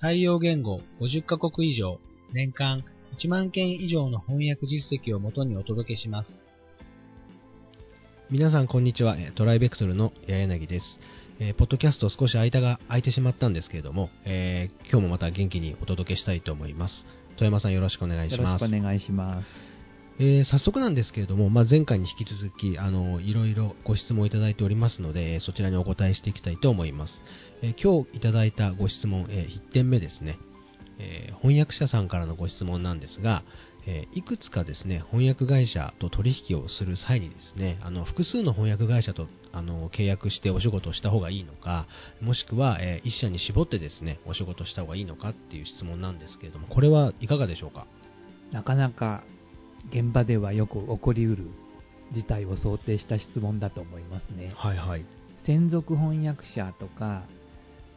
対応言語50カ国以上、年間1万件以上の翻訳実績をもとにお届けします。皆さんこんにちは。トライベクトルの八柳です。えー、ポッドキャスト少し間が空いてしまったんですけれども、えー、今日もまた元気にお届けしたいと思います。富山さんよろしくお願いします。よろしくお願いします。えー、早速なんですけれども、まあ、前回に引き続き、あの、いろいろご質問いただいておりますので、そちらにお答えしていきたいと思います。え今日いただいたご質問、え1点目ですね。え翻訳者さんからのご質問なんですが、えいくつかですね翻訳会社と取引をする際にですねあの複数の翻訳会社とあの契約してお仕事をした方がいいのかもしくは、え一社に絞ってですねお仕事した方がいいのかっていう質問なんですけれどもこれはいかがでしょうか？なかなか現場ではよく起こりうる事態を想定した質問だと思いますね。はいはい、専属翻訳者とか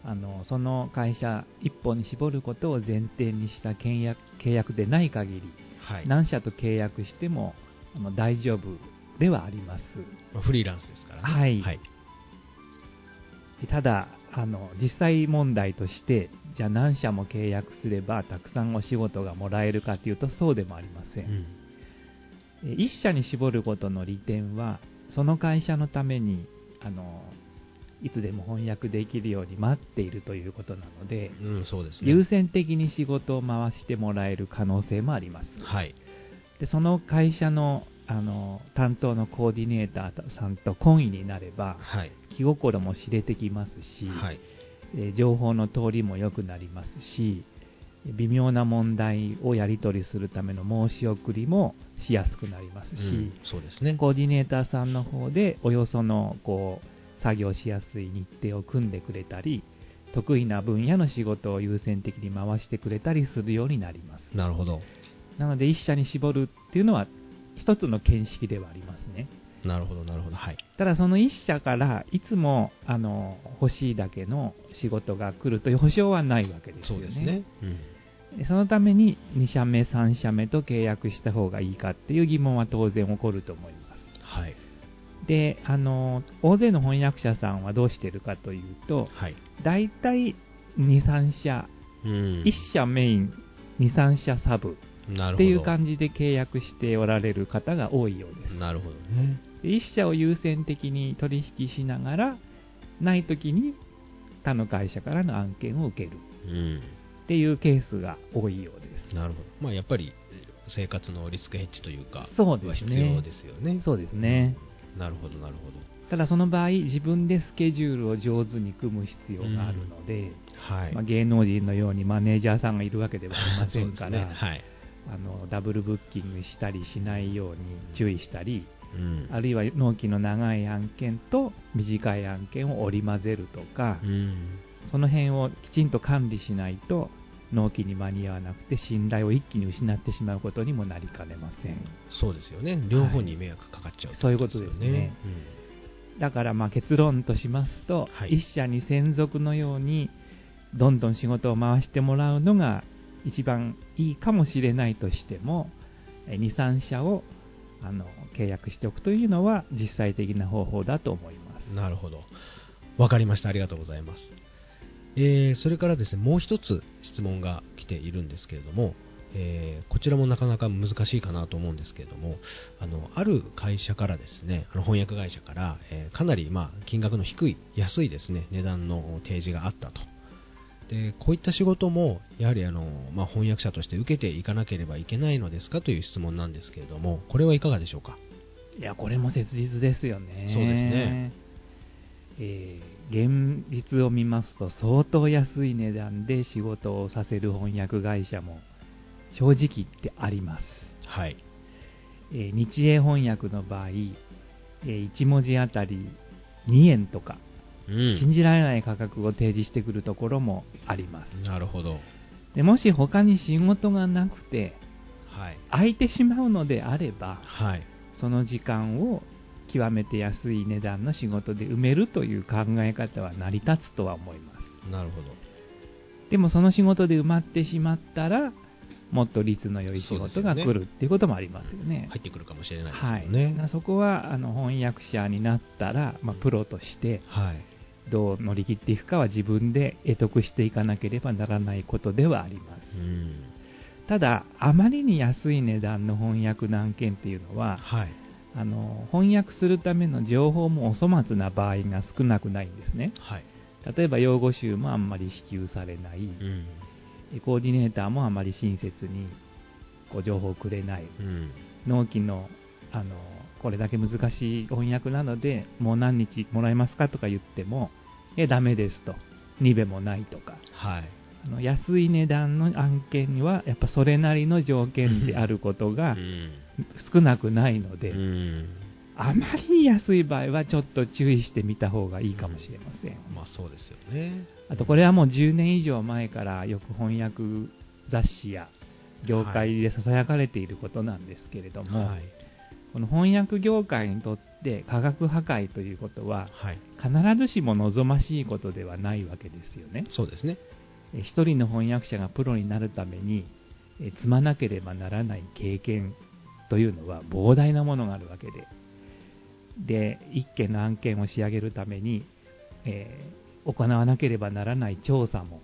あのその会社一本に絞ることを前提にした契約契約でない限りはい、何社と契約してもあの大丈夫ではあります。フリーランスですからね。はい。はい、ただあの、実際問題として、じゃあ何社も契約すればたくさんお仕事がもらえるかというとそうでもありません。うん、1社に絞ることの利点は、その会社のためにあのいつでも翻訳できるように待っているということなので、うんですね、優先的に仕事を回してもらえる可能性もあります。はい、でその会社のあの担当のコーディネーターさんと懇意になれば、はい、気心も知れてきますし、はい、え情報の通りも良くなりますし微妙な問題をやり取りするための申し送りもしやすくなりますし、うん、そうですね、コーディネーターさんの方でおよそのこう作業しやすい日程を組んでくれたり、得意な分野の仕事を優先的に回してくれたりするようになります。なるほど。なので、一社に絞るっていうのは、一つの見識ではありますね。なるほど、なるほど。はい。ただ、その一社からいつも、あの、欲しいだけの仕事が来るという保証はないわけですよね。そうですね。うん、そのために、2社目、3社目と契約した方がいいかっていう疑問は当然起こると思います。はい。で、あの、大勢の翻訳者さんはどうしてるかというと、はい、大体2、3社、うん、1社メイン、2、3社サブっていう感じで契約しておられる方が多いようです。なるほどね。1社を優先的に取引しながら、ない時に他の会社からの案件を受ける、うん、っていうケースが多いようです。なるほど。まあ、やっぱり生活のリスクヘッジというか、そうですね。必要ですよね。そうですね。うんなるほどなるほどただその場合自分でスケジュールを上手に組む必要があるので、うんはいまあ、芸能人のようにマネージャーさんがいるわけではありませんから、ねはい、あのダブルブッキングしたりしないように注意したり、うん、あるいは納期の長い案件と短い案件を織り交ぜるとか、うん、その辺をきちんと管理しないと納期に間に合わなくて信頼を一気に失ってしまうことにもなりかねません。そうですよね。両方に迷惑かかっちゃう、はい、そういうことですね、うん、だからまあ結論としますと、はい、一社に専属のようにどんどん仕事を回してもらうのが一番いいかもしれないとしても23社をあの契約しておくというのは実際的な方法だと思います。なるほど。わかりました。ありがとうございます。えー、それからですね、もう一つ質問が来ているんですけれども、えー、こちらもなかなか難しいかなと思うんですけれども、あのある会社からですね、あの翻訳会社から、えー、かなり、まあ、金額の低い、安いですね、値段の提示があったと。でこういった仕事も、やはりあの、まあ、翻訳者として受けていかなければいけないのですかという質問なんですけれども、これはいかがでしょうか？いや、これも切実ですよね。そうですね。えー、現実を見ますと相当安い値段で仕事をさせる翻訳会社も正直言ってあります。はい。えー、日英翻訳の場合、えー、1文字あたり2円とか、うん、信じられない価格を提示してくるところもあります。なるほど。でもし他に仕事がなくて、はい、空いてしまうのであれば、はい、その時間を極めて安い値段の仕事で埋めるという考え方は成り立つとは思います。なるほど。でもその仕事で埋まってしまったら、もっと率の良い仕事が来るっていうこともありますよね。入ってくるかもしれないですよね。はい、そこはあの翻訳者になったら、まあ、プロとして、どう乗り切っていくかは自分で得得していかなければならないことではあります。うん。ただ、あまりに安い値段の翻訳の案件っていうのは、はい、あの翻訳するための情報もお粗末な場合が少なくないんですね。はい、例えば用語集もあんまり支給されない、うんコーディネーターもあまり親切にこう情報をくれない、うん、納期のあのこれだけ難しい翻訳なのでもう何日もらえますかとか言ってもえダメですと。2べもないとか、はい、あの安い値段の案件にはやっぱそれなりの条件であることが少なくないので、うん、あまりに安い場合はちょっと注意してみた方がいいかもしれません。まあそうですよね。あとこれはもう10年以上前からよく翻訳雑誌や業界で囁かれていることなんですけれども、はい、この翻訳業界にとって価格破壊ということは、はい、必ずしも望ましいことではないわけですよね。そうですね。一人の翻訳者がプロになるために積まなければならない経験というのは膨大なものがあるわけで、で、1件の案件を仕上げるために、えー、行わなければならない調査も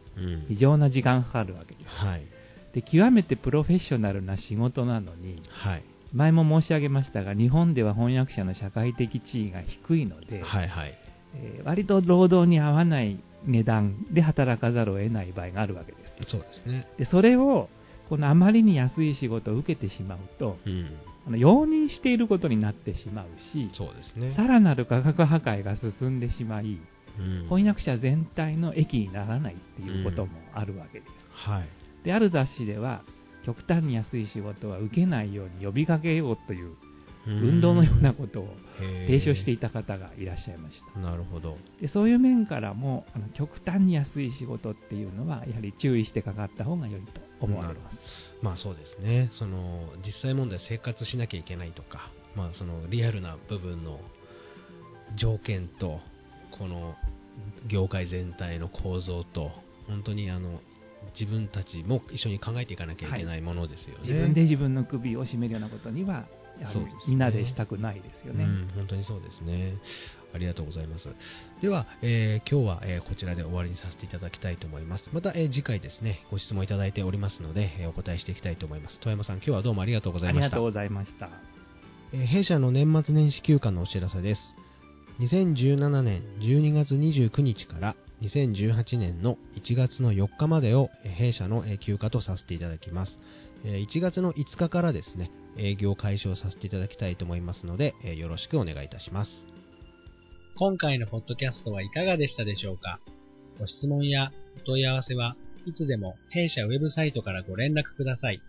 非常な時間かかるわけです。うんはい、で極めてプロフェッショナルな仕事なのに、はい、前も申し上げましたが、日本では翻訳者の社会的地位が低いので、はいはいえー、割と労働に合わない値段で働かざるを得ない場合があるわけです。そうですね。で、それを、このあまりに安い仕事を受けてしまうと、うん、あの容認していることになってしまうし、そうですね、さらなる価格破壊が進んでしまい、うん、翻訳者全体の益にならないっていうこともあるわけです。うん、はい、である雑誌では、極端に安い仕事は受けないように呼びかけようという運動のようなことを提唱していた方がいらっしゃいました。なるほど。でそういう面からもあの極端に安い仕事っていうのはやはり注意してかかった方が良いと思われます。まあそうですね。その実際問題生活しなきゃいけないとか、まあそのリアルな部分の条件とこの業界全体の構造と本当にあの自分たちも一緒に考えていかなきゃいけないものですよね、はい、自分で自分の首を絞めるようなことにはみんなでしたくないですよね、うん、本当にそうですね。ありがとうございます。では、えー、今日は、えー、こちらで終わりにさせていただきたいと思います。また、えー、次回ですね、ご質問いただいておりますので、えお答えしていきたいと思います。富山さん、今日はどうもありがとうございました。ありがとうございました。え弊社の年末年始休暇のお知らせです。2017年12月29日から2018年の1月の4日までを弊社の休暇とさせていただきます。1月の5日からですね、営業開始をさせていただきたいと思いますので、よろしくお願いいたします。今回のポッドキャストはいかがでしたでしょうか？ご質問やお問い合わせはいつでも弊社ウェブサイトからご連絡ください。